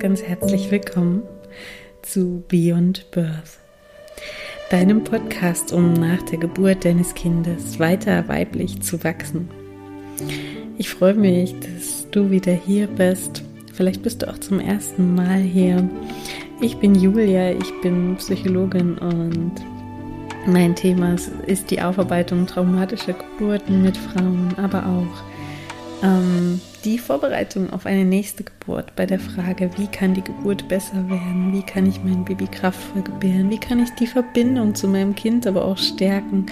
ganz herzlich willkommen zu Beyond Birth, deinem Podcast, um nach der Geburt deines Kindes weiter weiblich zu wachsen. Ich freue mich, dass du wieder hier bist. Vielleicht bist du auch zum ersten Mal hier. Ich bin Julia, ich bin Psychologin und mein Thema ist die Aufarbeitung traumatischer Geburten mit Frauen, aber auch ähm, die Vorbereitung auf eine nächste Geburt bei der Frage, wie kann die Geburt besser werden, wie kann ich mein Baby kraftvoll gebären, wie kann ich die Verbindung zu meinem Kind aber auch stärken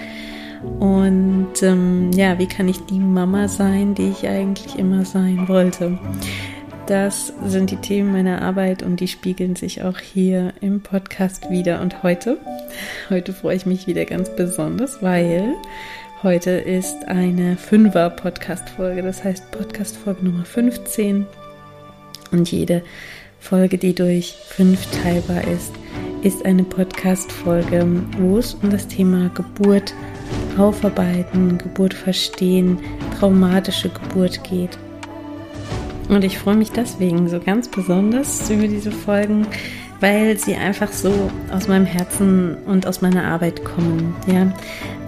und ähm, ja, wie kann ich die Mama sein, die ich eigentlich immer sein wollte. Das sind die Themen meiner Arbeit und die spiegeln sich auch hier im Podcast wieder. Und heute, heute freue ich mich wieder ganz besonders, weil Heute ist eine Fünfer-Podcast-Folge, das heißt Podcast-Folge Nummer 15. Und jede Folge, die durch fünf teilbar ist, ist eine Podcast-Folge, wo es um das Thema Geburt aufarbeiten, Geburt verstehen, traumatische Geburt geht. Und ich freue mich deswegen so ganz besonders über diese Folgen, weil sie einfach so aus meinem Herzen und aus meiner Arbeit kommen. Ja,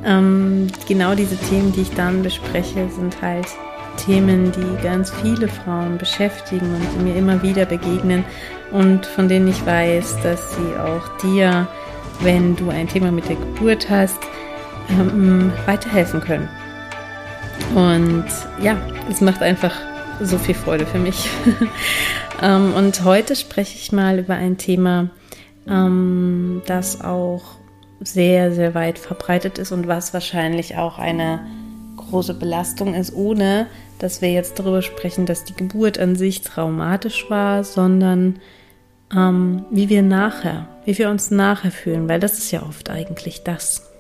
ähm, genau diese Themen, die ich dann bespreche, sind halt Themen, die ganz viele Frauen beschäftigen und die mir immer wieder begegnen und von denen ich weiß, dass sie auch dir, wenn du ein Thema mit der Geburt hast, ähm, weiterhelfen können. Und ja, es macht einfach so viel Freude für mich. ähm, und heute spreche ich mal über ein Thema, ähm, das auch sehr, sehr weit verbreitet ist und was wahrscheinlich auch eine große Belastung ist, ohne dass wir jetzt darüber sprechen, dass die Geburt an sich traumatisch war, sondern ähm, wie wir nachher, wie wir uns nachher fühlen, weil das ist ja oft eigentlich das,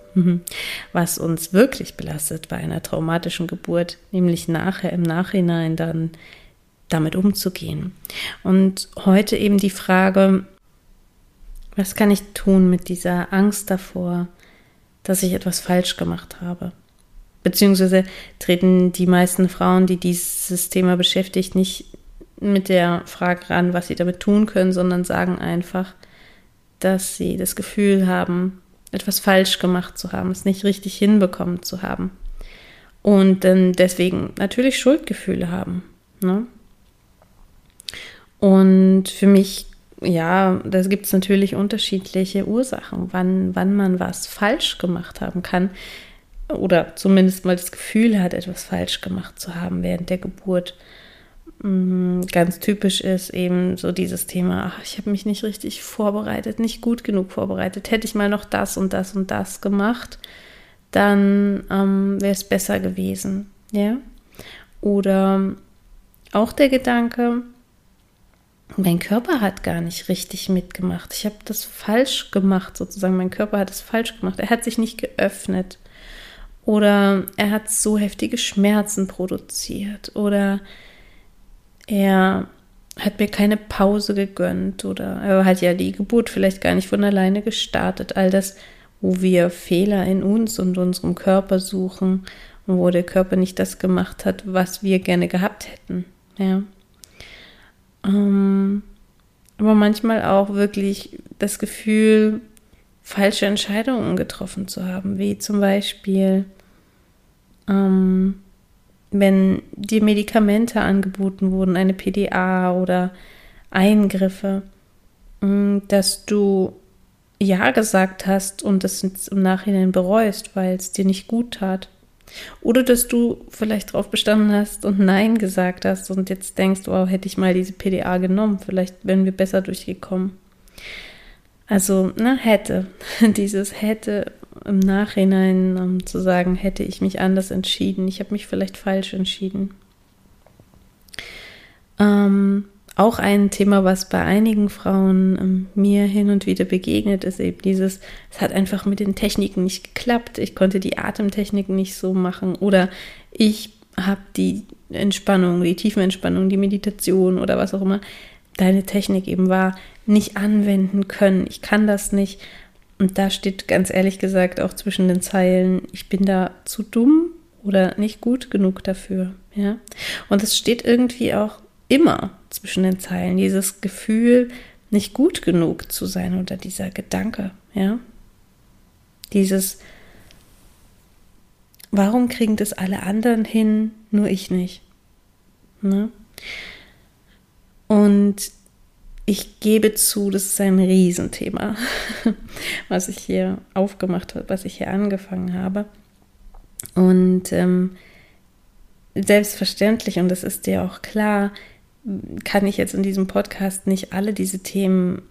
was uns wirklich belastet bei einer traumatischen Geburt, nämlich nachher im Nachhinein dann damit umzugehen. Und heute eben die Frage, was kann ich tun mit dieser Angst davor, dass ich etwas falsch gemacht habe? Beziehungsweise treten die meisten Frauen, die dieses Thema beschäftigt, nicht mit der Frage ran, was sie damit tun können, sondern sagen einfach, dass sie das Gefühl haben, etwas falsch gemacht zu haben, es nicht richtig hinbekommen zu haben. Und dann deswegen natürlich Schuldgefühle haben. Ne? Und für mich ja, da gibt es natürlich unterschiedliche Ursachen, wann, wann man was falsch gemacht haben kann oder zumindest mal das Gefühl hat, etwas falsch gemacht zu haben während der Geburt. Mm, ganz typisch ist eben so dieses Thema, ach, ich habe mich nicht richtig vorbereitet, nicht gut genug vorbereitet. Hätte ich mal noch das und das und das gemacht, dann ähm, wäre es besser gewesen. Ja? Oder auch der Gedanke, mein Körper hat gar nicht richtig mitgemacht. Ich habe das falsch gemacht, sozusagen. Mein Körper hat es falsch gemacht. Er hat sich nicht geöffnet. Oder er hat so heftige Schmerzen produziert. Oder er hat mir keine Pause gegönnt. Oder er hat ja die Geburt vielleicht gar nicht von alleine gestartet. All das, wo wir Fehler in uns und unserem Körper suchen und wo der Körper nicht das gemacht hat, was wir gerne gehabt hätten. Ja. Ähm, aber manchmal auch wirklich das Gefühl, falsche Entscheidungen getroffen zu haben, wie zum Beispiel, ähm, wenn dir Medikamente angeboten wurden, eine PDA oder Eingriffe, mm, dass du Ja gesagt hast und das im Nachhinein bereust, weil es dir nicht gut tat. Oder dass du vielleicht drauf bestanden hast und Nein gesagt hast und jetzt denkst, wow, hätte ich mal diese PDA genommen, vielleicht wären wir besser durchgekommen. Also, na, hätte. Dieses hätte im Nachhinein um ähm, zu sagen, hätte ich mich anders entschieden. Ich habe mich vielleicht falsch entschieden. Ähm, auch ein Thema, was bei einigen Frauen ähm, mir hin und wieder begegnet, ist eben dieses, es hat einfach mit den Techniken nicht geklappt. Ich konnte die Atemtechniken nicht so machen oder ich habe die Entspannung, die Tiefenentspannung, die Meditation oder was auch immer deine Technik eben war, nicht anwenden können. Ich kann das nicht. Und da steht ganz ehrlich gesagt auch zwischen den Zeilen, ich bin da zu dumm oder nicht gut genug dafür. Ja. Und es steht irgendwie auch immer zwischen den Zeilen, dieses Gefühl, nicht gut genug zu sein oder dieser Gedanke, ja. Dieses, warum kriegen das alle anderen hin, nur ich nicht? Ne? Und ich gebe zu, das ist ein Riesenthema, was ich hier aufgemacht habe, was ich hier angefangen habe. Und ähm, selbstverständlich, und das ist dir auch klar, kann ich jetzt in diesem Podcast nicht alle diese Themen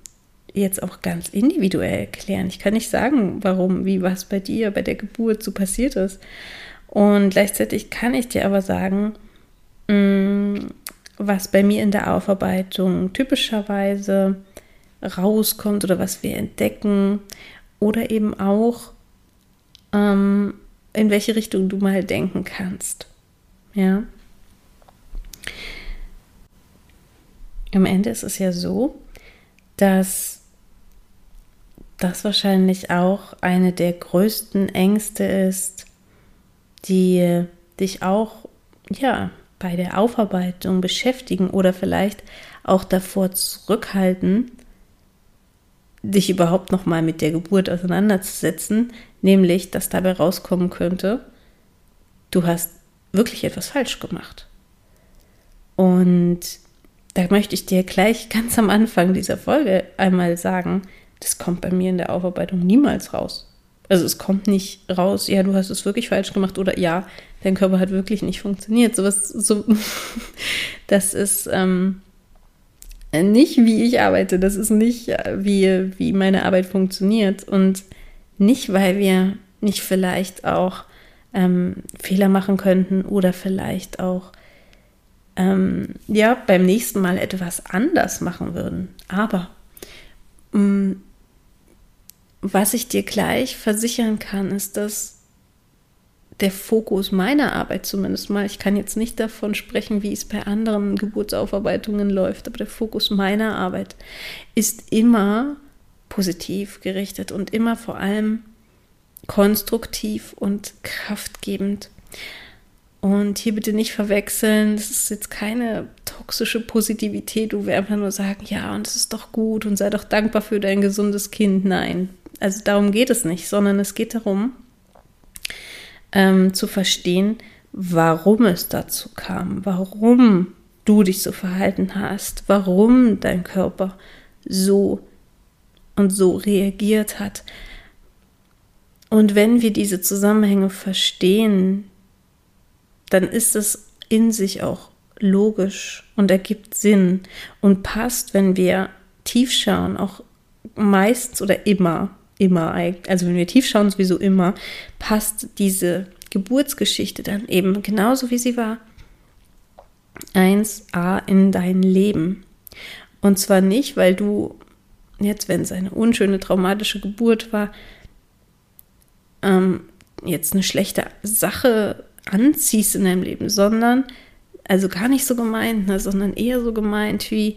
jetzt auch ganz individuell erklären. Ich kann nicht sagen, warum, wie was bei dir bei der Geburt so passiert ist. Und gleichzeitig kann ich dir aber sagen, mm, was bei mir in der Aufarbeitung typischerweise rauskommt oder was wir entdecken oder eben auch ähm, in welche Richtung du mal denken kannst. Ja. Am Ende ist es ja so, dass das wahrscheinlich auch eine der größten Ängste ist, die dich auch ja bei der Aufarbeitung beschäftigen oder vielleicht auch davor zurückhalten, dich überhaupt noch mal mit der Geburt auseinanderzusetzen, nämlich dass dabei rauskommen könnte, du hast wirklich etwas falsch gemacht. Und da möchte ich dir gleich ganz am Anfang dieser Folge einmal sagen, das kommt bei mir in der Aufarbeitung niemals raus. Also es kommt nicht raus, ja, du hast es wirklich falsch gemacht oder ja, dein Körper hat wirklich nicht funktioniert. Sowas, so, das ist ähm, nicht, wie ich arbeite. Das ist nicht, wie, wie meine Arbeit funktioniert. Und nicht, weil wir nicht vielleicht auch ähm, Fehler machen könnten oder vielleicht auch ähm, ja beim nächsten Mal etwas anders machen würden. Aber mh, mm, was ich dir gleich versichern kann, ist, dass der Fokus meiner Arbeit zumindest mal, ich kann jetzt nicht davon sprechen, wie es bei anderen Geburtsaufarbeitungen läuft, aber der Fokus meiner Arbeit ist immer positiv gerichtet und immer vor allem konstruktiv und kraftgebend. Und hier bitte nicht verwechseln, das ist jetzt keine toxische Positivität, wo wir einfach nur sagen, ja, und es ist doch gut und sei doch dankbar für dein gesundes Kind. Nein, also darum geht es nicht, sondern es geht darum, ähm, zu verstehen, warum es dazu kam, warum du dich so verhalten hast, warum dein Körper so und so reagiert hat. Und wenn wir diese Zusammenhänge verstehen, dann ist es in sich auch logisch und ergibt Sinn und passt, wenn wir tief schauen, auch meistens oder immer immer, also wenn wir tief schauen, sowieso immer, passt diese Geburtsgeschichte dann eben genauso wie sie war 1a in dein Leben. Und zwar nicht, weil du jetzt, wenn es eine unschöne, traumatische Geburt war, ähm, jetzt eine schlechte Sache anziehst in deinem Leben, sondern, also gar nicht so gemeint, ne, sondern eher so gemeint wie,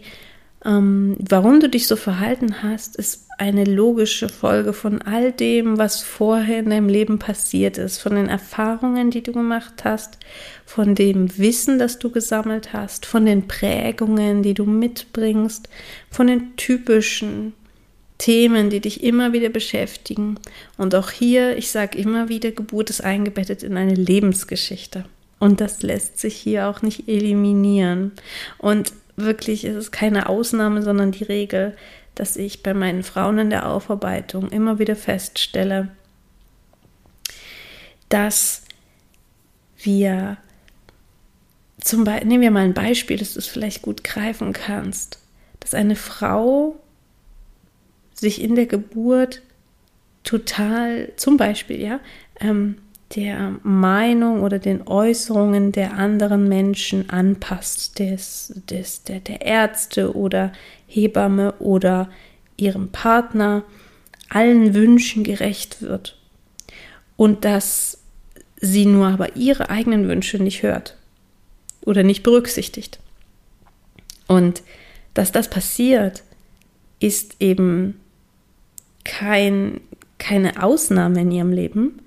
ähm, warum du dich so verhalten hast, ist eine logische Folge von all dem, was vorher in deinem Leben passiert ist, von den Erfahrungen, die du gemacht hast, von dem Wissen, das du gesammelt hast, von den Prägungen, die du mitbringst, von den typischen Themen, die dich immer wieder beschäftigen. Und auch hier, ich sage immer wieder, Geburt ist eingebettet in eine Lebensgeschichte. Und das lässt sich hier auch nicht eliminieren. Und wirklich ist es keine Ausnahme, sondern die Regel, dass ich bei meinen Frauen in der Aufarbeitung immer wieder feststelle, dass wir zum Beispiel, nehmen wir mal ein Beispiel, dass du es vielleicht gut greifen kannst, dass eine Frau sich in der Geburt total, zum Beispiel, ja, ähm, der Meinung oder den Äußerungen der anderen Menschen anpasst, des, des, der, der Ärzte oder Hebamme oder ihrem Partner, allen Wünschen gerecht wird und dass sie nur aber ihre eigenen Wünsche nicht hört oder nicht berücksichtigt. Und dass das passiert, ist eben kein, keine Ausnahme in ihrem Leben,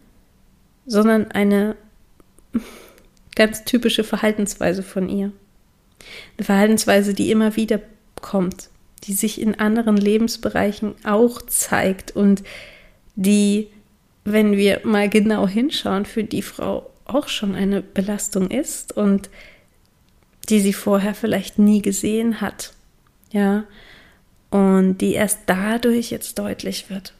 sondern eine ganz typische Verhaltensweise von ihr. Eine Verhaltensweise, die immer wieder kommt, die sich in anderen Lebensbereichen auch zeigt und die, wenn wir mal genau hinschauen, für die Frau auch schon eine Belastung ist und die sie vorher vielleicht nie gesehen hat. Ja, und die erst dadurch jetzt deutlich wird.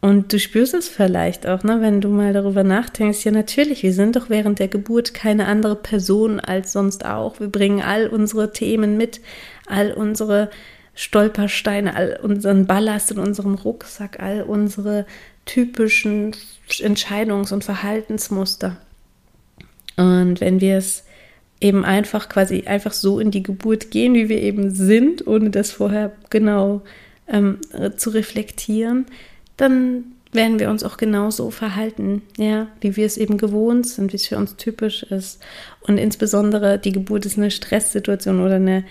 Und du spürst es vielleicht auch, ne, wenn du mal darüber nachdenkst, ja natürlich, wir sind doch während der Geburt keine andere Person als sonst auch. Wir bringen all unsere Themen mit, all unsere Stolpersteine, all unseren Ballast in unserem Rucksack, all unsere typischen Entscheidungs- und Verhaltensmuster. Und wenn wir es eben einfach quasi einfach so in die Geburt gehen, wie wir eben sind, ohne das vorher genau ähm, zu reflektieren, dann werden wir uns auch genauso verhalten, ja, wie wir es eben gewohnt sind, wie es für uns typisch ist. Und insbesondere die Geburt ist eine Stresssituation oder eine,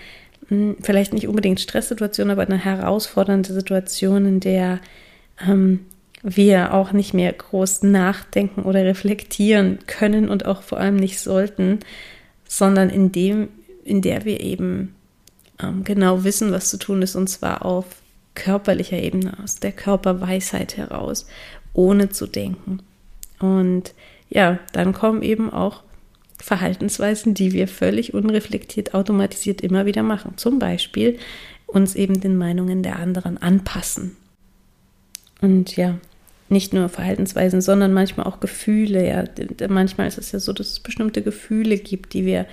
hm, vielleicht nicht unbedingt Stresssituation, aber eine herausfordernde Situation, in der ähm, wir auch nicht mehr groß nachdenken oder reflektieren können und auch vor allem nicht sollten, sondern in dem, in der wir eben ähm, genau wissen, was zu tun ist, und zwar auf körperlicher Ebene, aus der Körperweisheit heraus, ohne zu denken. Und ja, dann kommen eben auch Verhaltensweisen, die wir völlig unreflektiert, automatisiert immer wieder machen. Zum Beispiel uns eben den Meinungen der anderen anpassen. Und ja, nicht nur Verhaltensweisen, sondern manchmal auch Gefühle. Ja, manchmal ist es ja so, dass es bestimmte Gefühle gibt, die wir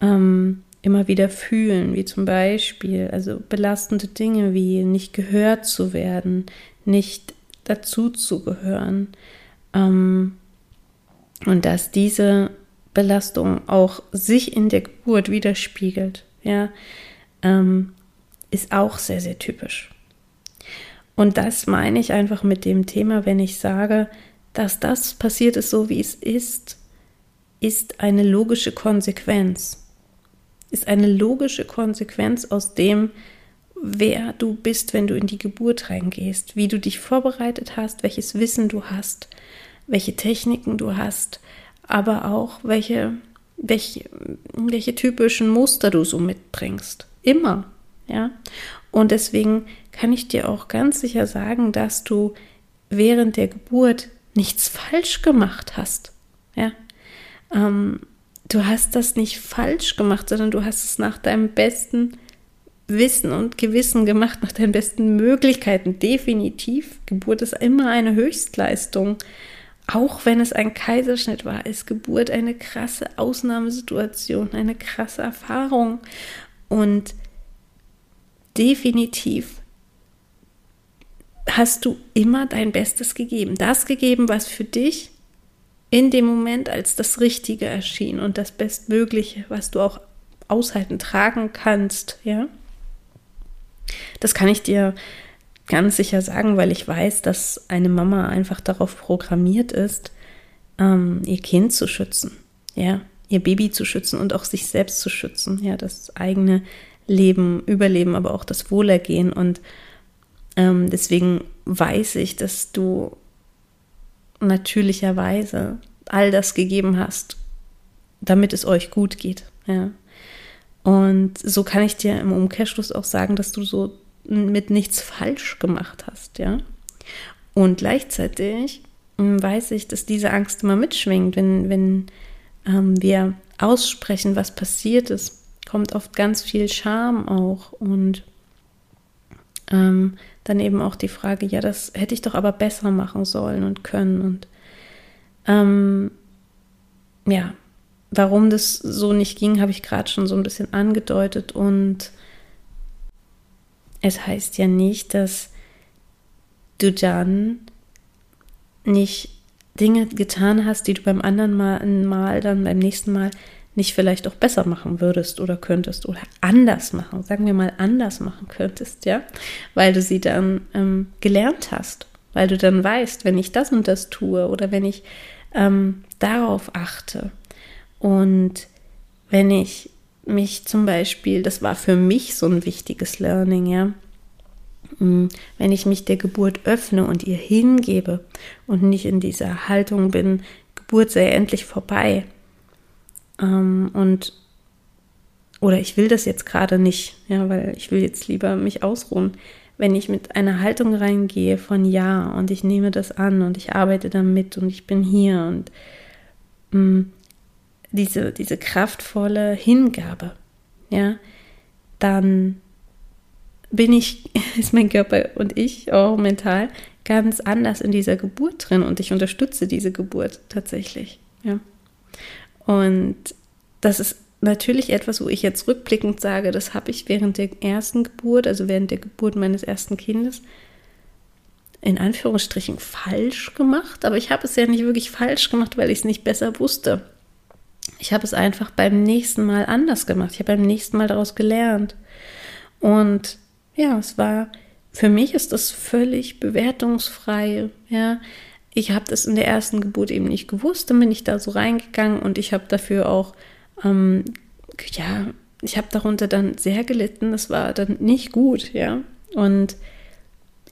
ähm, immer wieder fühlen, wie zum Beispiel also belastende Dinge wie nicht gehört zu werden, nicht dazu zu gehören. Ähm, und dass diese Belastung auch sich in der Geburt widerspiegelt, ja, ähm, ist auch sehr, sehr typisch. Und das meine ich einfach mit dem Thema, wenn ich sage, dass das passiert ist, so wie es ist, ist eine logische Konsequenz. Ist eine logische Konsequenz aus dem, wer du bist, wenn du in die Geburt reingehst, wie du dich vorbereitet hast, welches Wissen du hast, welche Techniken du hast, aber auch welche, welche, welche typischen Muster du so mitbringst. Immer. Ja. Und deswegen kann ich dir auch ganz sicher sagen, dass du während der Geburt nichts falsch gemacht hast. Ja. Ähm, du hast das nicht falsch gemacht, sondern du hast es nach deinem besten Wissen und Gewissen gemacht, nach deinen besten Möglichkeiten. Definitiv. Geburt ist immer eine Höchstleistung. Auch wenn es ein Kaiserschnitt war, ist Geburt eine krasse Ausnahmesituation, eine krasse Erfahrung. Und definitiv hast du immer dein Bestes gegeben. Das gegeben, was für dich in dem Moment als das Richtige erschien und das Bestmögliche, was du auch aushalten, tragen kannst, ja. Das kann ich dir ganz sicher sagen, weil ich weiß, dass eine Mama einfach darauf programmiert ist, ähm, ihr Kind zu schützen, ja, ihr Baby zu schützen und auch sich selbst zu schützen, ja, das eigene Leben, Überleben, aber auch das Wohlergehen. Und ähm, deswegen weiß ich, dass du natürlicherweise all das gegeben hast, damit es euch gut geht. Ja. Und so kann ich dir im Umkehrschluss auch sagen, dass du so mit nichts falsch gemacht hast, ja. Und gleichzeitig hm, weiß ich, dass diese Angst immer mitschwingt, wenn, wenn ähm, wir aussprechen, was passiert ist, kommt oft ganz viel Scham auch und ähm, dann eben auch die Frage, ja, das hätte ich doch aber besser machen sollen und können und ähm, ja, warum das so nicht ging, habe ich gerade schon so ein bisschen angedeutet und es heißt ja nicht, dass du dann nicht Dinge getan hast, die du beim anderen Mal, Mal dann beim nächsten Mal nicht vielleicht auch besser machen würdest oder könntest oder anders machen, sagen wir mal anders machen könntest, ja, weil du sie dann ähm, gelernt hast, weil du dann weißt, wenn ich das und das tue oder wenn ich ähm, darauf achte. Und wenn ich mich zum Beispiel, das war für mich so ein wichtiges Learning, ja, mm, wenn ich mich der Geburt öffne und ihr hingebe und nicht in dieser Haltung bin, Geburt sei endlich vorbei, Ähm, und oder ich will das jetzt gerade nicht, ja, weil ich will jetzt lieber mich ausruhen. Wenn ich mit einer Haltung reingehe von ja und ich nehme das an und ich arbeite damit und ich bin hier und mh, mm, diese, diese kraftvolle Hingabe, ja, dann bin ich, ist mein Körper und ich auch mental ganz anders in dieser Geburt drin und ich unterstütze diese Geburt tatsächlich. Ja. Und das ist natürlich etwas, wo ich jetzt rückblickend sage, das habe ich während der ersten Geburt, also während der Geburt meines ersten Kindes, in Anführungsstrichen falsch gemacht. Aber ich habe es ja nicht wirklich falsch gemacht, weil ich es nicht besser wusste. Ich habe es einfach beim nächsten Mal anders gemacht. Ich habe beim nächsten Mal daraus gelernt. Und ja, es war für mich ist das völlig bewertungsfrei. Ja, ich habe das in der ersten Geburt eben nicht gewusst, dann bin ich da so reingegangen und ich habe dafür auch, ähm, ja, ich habe darunter dann sehr gelitten. Das war dann nicht gut, ja. Und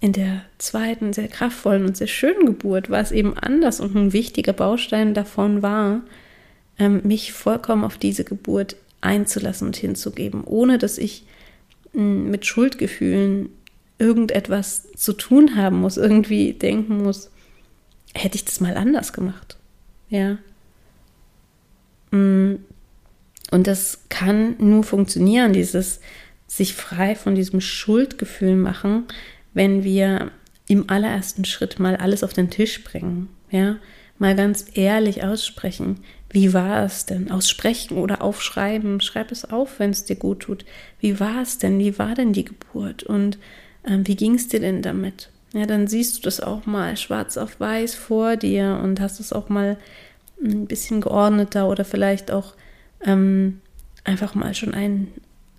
in der zweiten, sehr kraftvollen und sehr schönen Geburt war es eben anders und ein wichtiger Baustein davon war, ähm, mich vollkommen auf diese Geburt einzulassen und hinzugeben, ohne dass ich mm, mit Schuldgefühlen irgendetwas zu tun haben muss, irgendwie denken muss, hätte ich das mal anders gemacht. Ja. Mm. Und das kann nur funktionieren, dieses sich frei von diesem Schuldgefühl machen, wenn wir im allerersten Schritt mal alles auf den Tisch bringen. Ja, mal ganz ehrlich aussprechen. Wie war es denn? Aussprechen oder aufschreiben. Schreib es auf, wenn es dir gut tut. Wie war es denn? Wie war denn die Geburt? Und ähm, wie ging es dir denn damit? Ja, dann siehst du das auch mal schwarz auf weiß vor dir und hast es auch mal ein bisschen geordneter oder vielleicht auch ähm, einfach mal schon einen,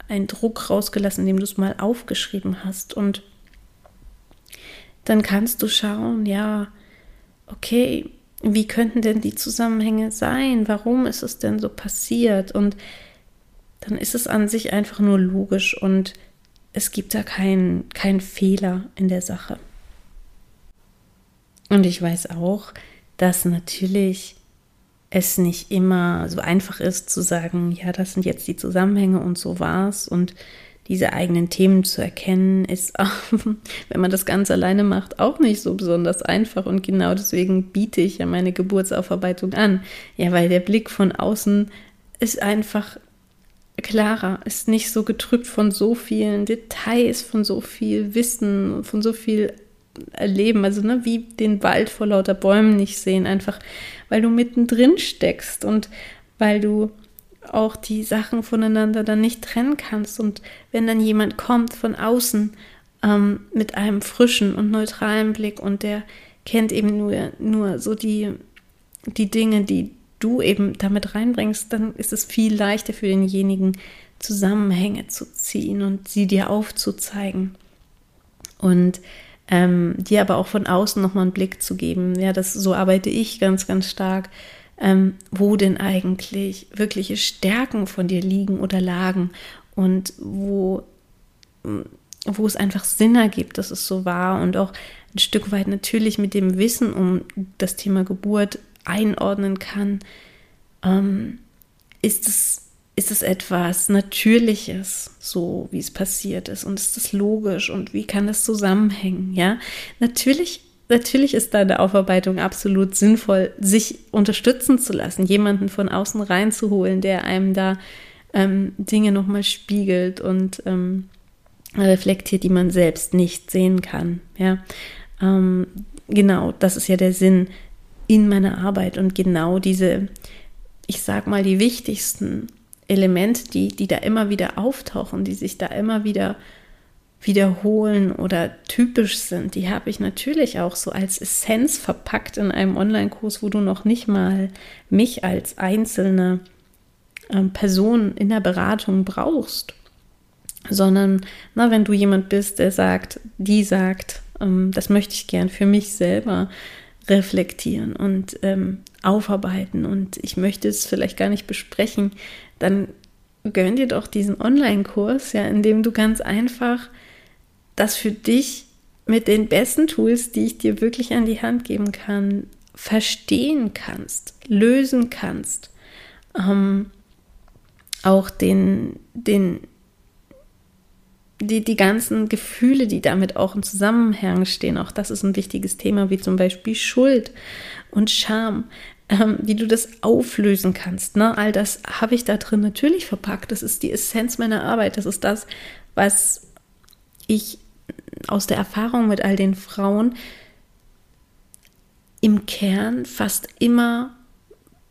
einen Druck rausgelassen, indem du es mal aufgeschrieben hast. Und dann kannst du schauen, ja, okay, wie könnten denn die Zusammenhänge sein? Warum ist es denn so passiert? Und dann ist es an sich einfach nur logisch und es gibt da keinen kein Fehler in der Sache. Und ich weiß auch, dass natürlich es nicht immer so einfach ist zu sagen, ja, das sind jetzt die Zusammenhänge und so war's und diese eigenen Themen zu erkennen, ist, auch, wenn man das ganz alleine macht, auch nicht so besonders einfach. Und genau deswegen biete ich ja meine Geburtsaufarbeitung an. Ja, weil der Blick von außen ist einfach klarer, ist nicht so getrübt von so vielen Details, von so viel Wissen, von so viel Erleben, also ne, wie den Wald vor lauter Bäumen nicht sehen, einfach weil du mittendrin steckst und weil du auch die Sachen voneinander dann nicht trennen kannst. Und wenn dann jemand kommt von außen ähm, mit einem frischen und neutralen Blick und der kennt eben nur, nur so die, die Dinge, die du eben damit reinbringst, dann ist es viel leichter für denjenigen, Zusammenhänge zu ziehen und sie dir aufzuzeigen. Und ähm, dir aber auch von außen nochmal einen Blick zu geben. Ja, das so arbeite ich ganz, ganz stark. Ähm, wo denn eigentlich wirkliche Stärken von dir liegen oder lagen und wo, wo es einfach Sinn ergibt, dass es so war und auch ein Stück weit natürlich mit dem Wissen um das Thema Geburt einordnen kann, ähm, ist es ist es etwas Natürliches, so wie es passiert ist? Und ist das logisch? Und wie kann das zusammenhängen? Ja, natürlich, natürlich ist da eine Aufarbeitung absolut sinnvoll, sich unterstützen zu lassen, jemanden von außen reinzuholen, der einem da ähm, Dinge nochmal spiegelt und ähm, reflektiert, die man selbst nicht sehen kann. Ja, ähm, genau, das ist ja der Sinn in meiner Arbeit und genau diese, ich sag mal, die wichtigsten Elemente, die, die da immer wieder auftauchen, die sich da immer wieder wiederholen oder typisch sind, die habe ich natürlich auch so als Essenz verpackt in einem Online-Kurs, wo du noch nicht mal mich als einzelne ähm, Person in der Beratung brauchst, sondern na, wenn du jemand bist, der sagt, die sagt, ähm, das möchte ich gern für mich selber, reflektieren und ähm, aufarbeiten und ich möchte es vielleicht gar nicht besprechen, dann gönn dir doch diesen Online-Kurs, ja, in dem du ganz einfach das für dich mit den besten Tools, die ich dir wirklich an die Hand geben kann, verstehen kannst, lösen kannst. Ähm, auch den, den, die, die ganzen Gefühle, die damit auch im Zusammenhang stehen, auch das ist ein wichtiges Thema, wie zum Beispiel Schuld und Scham, ähm, wie du das auflösen kannst. Ne? All das habe ich da drin natürlich verpackt. Das ist die Essenz meiner Arbeit. Das ist das, was ich aus der Erfahrung mit all den Frauen im Kern fast immer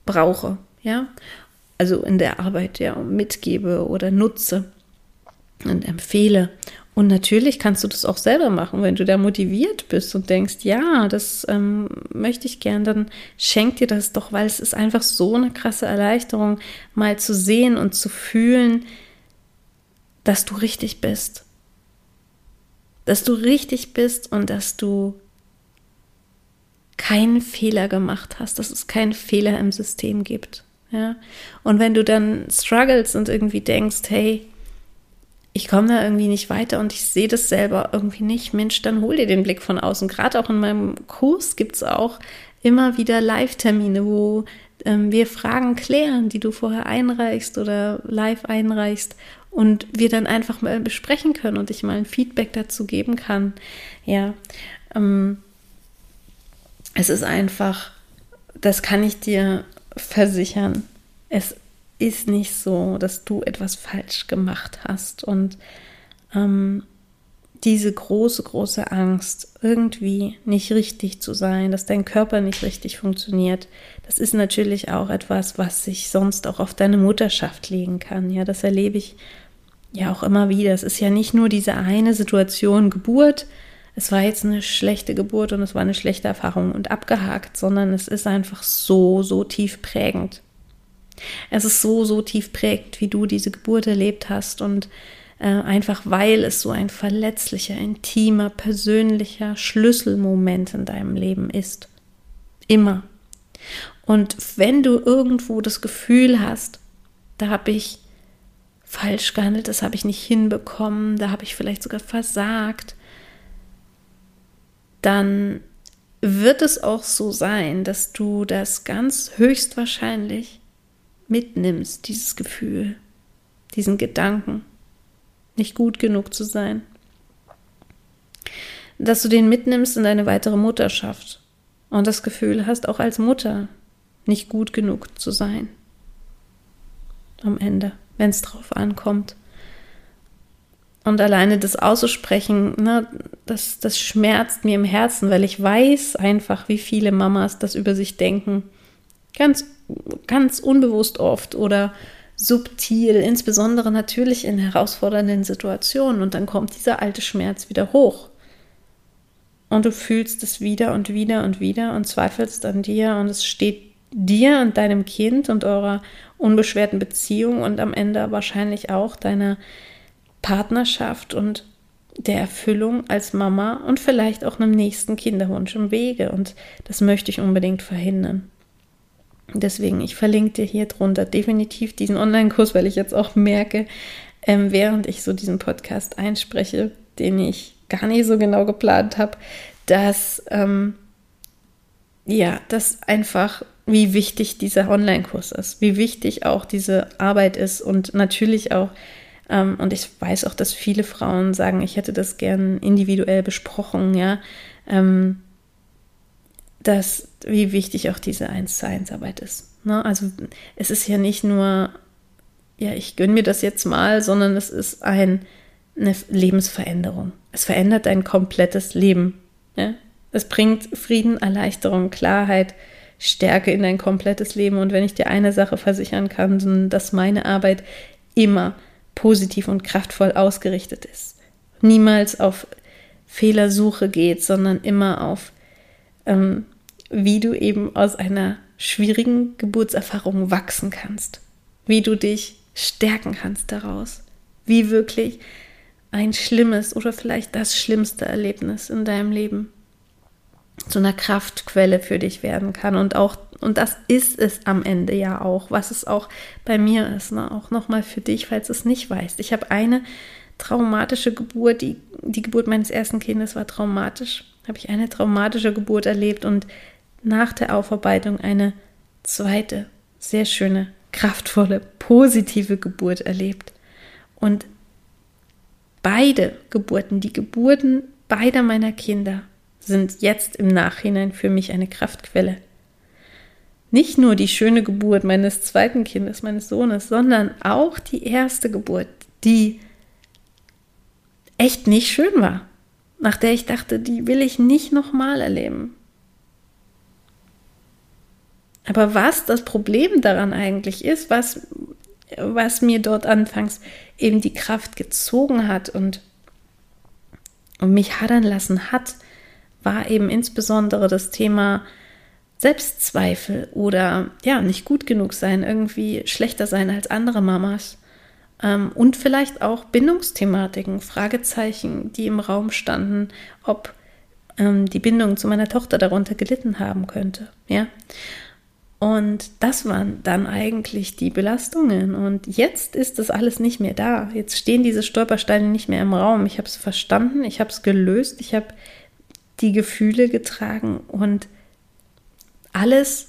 brauche, ja, also in der Arbeit, ja, mitgebe oder nutze und empfehle. Und natürlich kannst du das auch selber machen, wenn du da motiviert bist und denkst, ja, das ähm, möchte ich gern, dann schenk dir das doch, weil es ist einfach so eine krasse Erleichterung, mal zu sehen und zu fühlen, dass du richtig bist. Dass du richtig bist und dass du keinen Fehler gemacht hast, dass es keinen Fehler im System gibt. Ja? Und wenn du dann struggles und irgendwie denkst, hey, ich komme da irgendwie nicht weiter und ich sehe das selber irgendwie nicht, Mensch, dann hol dir den Blick von außen. Gerade auch in meinem Kurs gibt es auch immer wieder Live-Termine, wo ähm, wir Fragen klären, die du vorher einreichst oder live einreichst und wir dann einfach mal besprechen können und ich mal ein Feedback dazu geben kann. Ja, ähm, es ist einfach, das kann ich dir versichern. Es ist nicht so, dass du etwas falsch gemacht hast und ähm, diese große, große Angst, irgendwie nicht richtig zu sein, dass dein Körper nicht richtig funktioniert, das ist natürlich auch etwas, was sich sonst auch auf deine Mutterschaft legen kann. Ja, das erlebe ich ja auch immer wieder. Es ist ja nicht nur diese eine Situation Geburt, es war jetzt eine schlechte Geburt und es war eine schlechte Erfahrung und abgehakt, sondern es ist einfach so, so tief prägend. Es ist so, so tief prägt, wie du diese Geburt erlebt hast und äh, einfach weil es so ein verletzlicher, intimer, persönlicher Schlüsselmoment in deinem Leben ist. Immer. Und wenn du irgendwo das Gefühl hast, da habe ich falsch gehandelt, das habe ich nicht hinbekommen, da habe ich vielleicht sogar versagt, dann wird es auch so sein, dass du das ganz höchstwahrscheinlich mitnimmst, dieses Gefühl, diesen Gedanken, nicht gut genug zu sein. Dass du den mitnimmst in deine weitere Mutterschaft und das Gefühl hast, auch als Mutter nicht gut genug zu sein. Am Ende, wenn es drauf ankommt. Und alleine das auszusprechen, ne, das, das schmerzt mir im Herzen, weil ich weiß einfach, wie viele Mamas das über sich denken. Ganz ganz unbewusst oft oder subtil, insbesondere natürlich in herausfordernden Situationen. Und dann kommt dieser alte Schmerz wieder hoch. Und du fühlst es wieder und wieder und wieder und zweifelst an dir und es steht dir und deinem Kind und eurer unbeschwerten Beziehung und am Ende wahrscheinlich auch deiner Partnerschaft und der Erfüllung als Mama und vielleicht auch einem nächsten Kinderwunsch im Wege. Und das möchte ich unbedingt verhindern. Deswegen, ich verlinke dir hier drunter definitiv diesen Online-Kurs, weil ich jetzt auch merke, ähm, während ich so diesen Podcast einspreche, den ich gar nicht so genau geplant habe, dass ähm, ja, dass einfach, wie wichtig dieser Online-Kurs ist, wie wichtig auch diese Arbeit ist und natürlich auch, ähm, und ich weiß auch, dass viele Frauen sagen, ich hätte das gern individuell besprochen, ja, ähm, dass, wie wichtig auch diese 1 zu 1 Arbeit ist. Ne? Also es ist ja nicht nur, ja, ich gönne mir das jetzt mal, sondern es ist ein, eine Lebensveränderung. Es verändert dein komplettes Leben. Ja? Es bringt Frieden, Erleichterung, Klarheit, Stärke in dein komplettes Leben. Und wenn ich dir eine Sache versichern kann, dass meine Arbeit immer positiv und kraftvoll ausgerichtet ist. Niemals auf Fehlersuche geht, sondern immer auf ähm, wie du eben aus einer schwierigen Geburtserfahrung wachsen kannst, wie du dich stärken kannst daraus, wie wirklich ein schlimmes oder vielleicht das schlimmste Erlebnis in deinem Leben zu einer Kraftquelle für dich werden kann und auch und das ist es am Ende ja auch, was es auch bei mir ist, ne? auch nochmal für dich, falls du es nicht weißt. Ich habe eine traumatische Geburt, die, die Geburt meines ersten Kindes war traumatisch, habe ich eine traumatische Geburt erlebt und nach der Aufarbeitung eine zweite, sehr schöne, kraftvolle, positive Geburt erlebt. Und beide Geburten, die Geburten beider meiner Kinder, sind jetzt im Nachhinein für mich eine Kraftquelle. Nicht nur die schöne Geburt meines zweiten Kindes, meines Sohnes, sondern auch die erste Geburt, die echt nicht schön war, nach der ich dachte, die will ich nicht nochmal erleben. Aber was das Problem daran eigentlich ist, was, was mir dort anfangs eben die Kraft gezogen hat und, und mich hadern lassen hat, war eben insbesondere das Thema Selbstzweifel oder ja, nicht gut genug sein, irgendwie schlechter sein als andere Mamas. Ähm, und vielleicht auch Bindungsthematiken, Fragezeichen, die im Raum standen, ob ähm, die Bindung zu meiner Tochter darunter gelitten haben könnte. Ja. Und das waren dann eigentlich die Belastungen. Und jetzt ist das alles nicht mehr da. Jetzt stehen diese Stolpersteine nicht mehr im Raum. Ich habe es verstanden, ich habe es gelöst, ich habe die Gefühle getragen und alles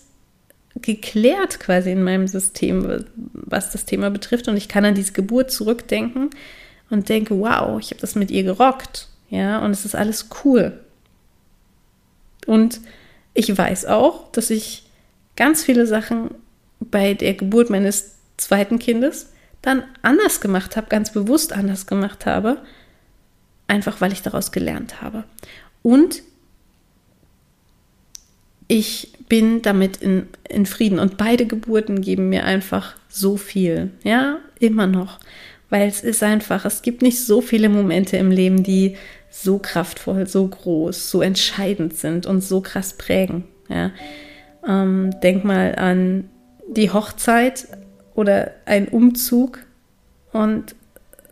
geklärt quasi in meinem System, was das Thema betrifft. Und ich kann an diese Geburt zurückdenken und denke, wow, ich habe das mit ihr gerockt. Ja, und es ist alles cool. Und ich weiß auch, dass ich ganz viele Sachen bei der Geburt meines zweiten Kindes dann anders gemacht habe, ganz bewusst anders gemacht habe, einfach weil ich daraus gelernt habe. Und ich bin damit in, in Frieden und beide Geburten geben mir einfach so viel, ja, immer noch, weil es ist einfach, es gibt nicht so viele Momente im Leben, die so kraftvoll, so groß, so entscheidend sind und so krass prägen, ja. Ähm, denk mal an die Hochzeit oder ein Umzug und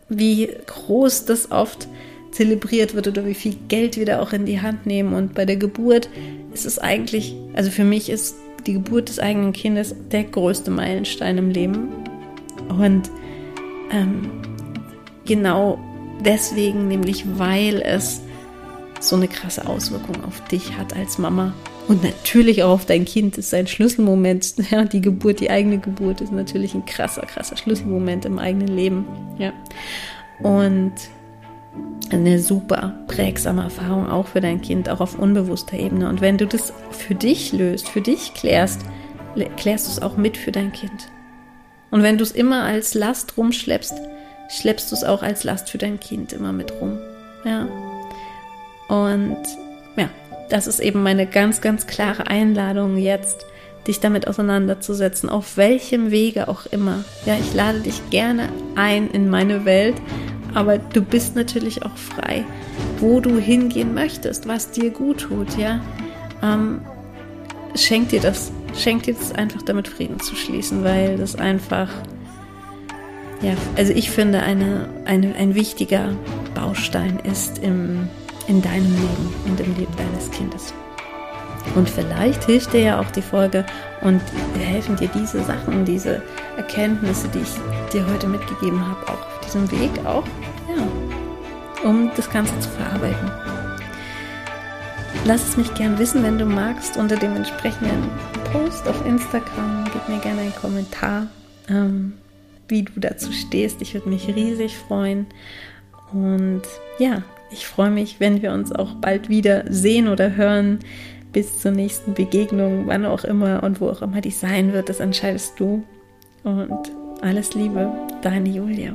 wie groß das oft zelebriert wird oder wie viel Geld wir da auch in die Hand nehmen. Und bei der Geburt ist es eigentlich, also für mich ist die Geburt des eigenen Kindes der größte Meilenstein im Leben. Und ähm, genau deswegen, nämlich weil es so eine krasse Auswirkung auf dich hat als Mama und natürlich auch auf dein Kind ist ein Schlüsselmoment. Ja, die Geburt, die eigene Geburt ist natürlich ein krasser, krasser Schlüsselmoment im eigenen Leben. Ja. Und eine super prägsame Erfahrung auch für dein Kind, auch auf unbewusster Ebene. Und wenn du das für dich löst, für dich klärst, klärst du es auch mit für dein Kind. Und wenn du es immer als Last rumschleppst, schleppst du es auch als Last für dein Kind immer mit rum. Ja. Und ja, das ist eben meine ganz, ganz klare Einladung jetzt, dich damit auseinanderzusetzen, auf welchem Wege auch immer. Ja, ich lade dich gerne ein in meine Welt, aber du bist natürlich auch frei, wo du hingehen möchtest, was dir gut tut, ja. Ähm, schenk dir das, schenk dir das einfach damit Frieden zu schließen, weil das einfach, ja, also ich finde, eine, eine, ein wichtiger Baustein ist im in deinem Leben und im Leben deines Kindes. Und vielleicht hilft dir ja auch die Folge und helfen dir diese Sachen, diese Erkenntnisse, die ich dir heute mitgegeben habe, auch auf diesem Weg auch, ja, um das Ganze zu verarbeiten. Lass es mich gern wissen, wenn du magst, unter dem entsprechenden Post auf Instagram. Gib mir gerne einen Kommentar, ähm, wie du dazu stehst. Ich würde mich riesig freuen. Und ja, ich freue mich, wenn wir uns auch bald wieder sehen oder hören. Bis zur nächsten Begegnung, wann auch immer und wo auch immer die sein wird, das entscheidest du. Und alles Liebe, deine Julia.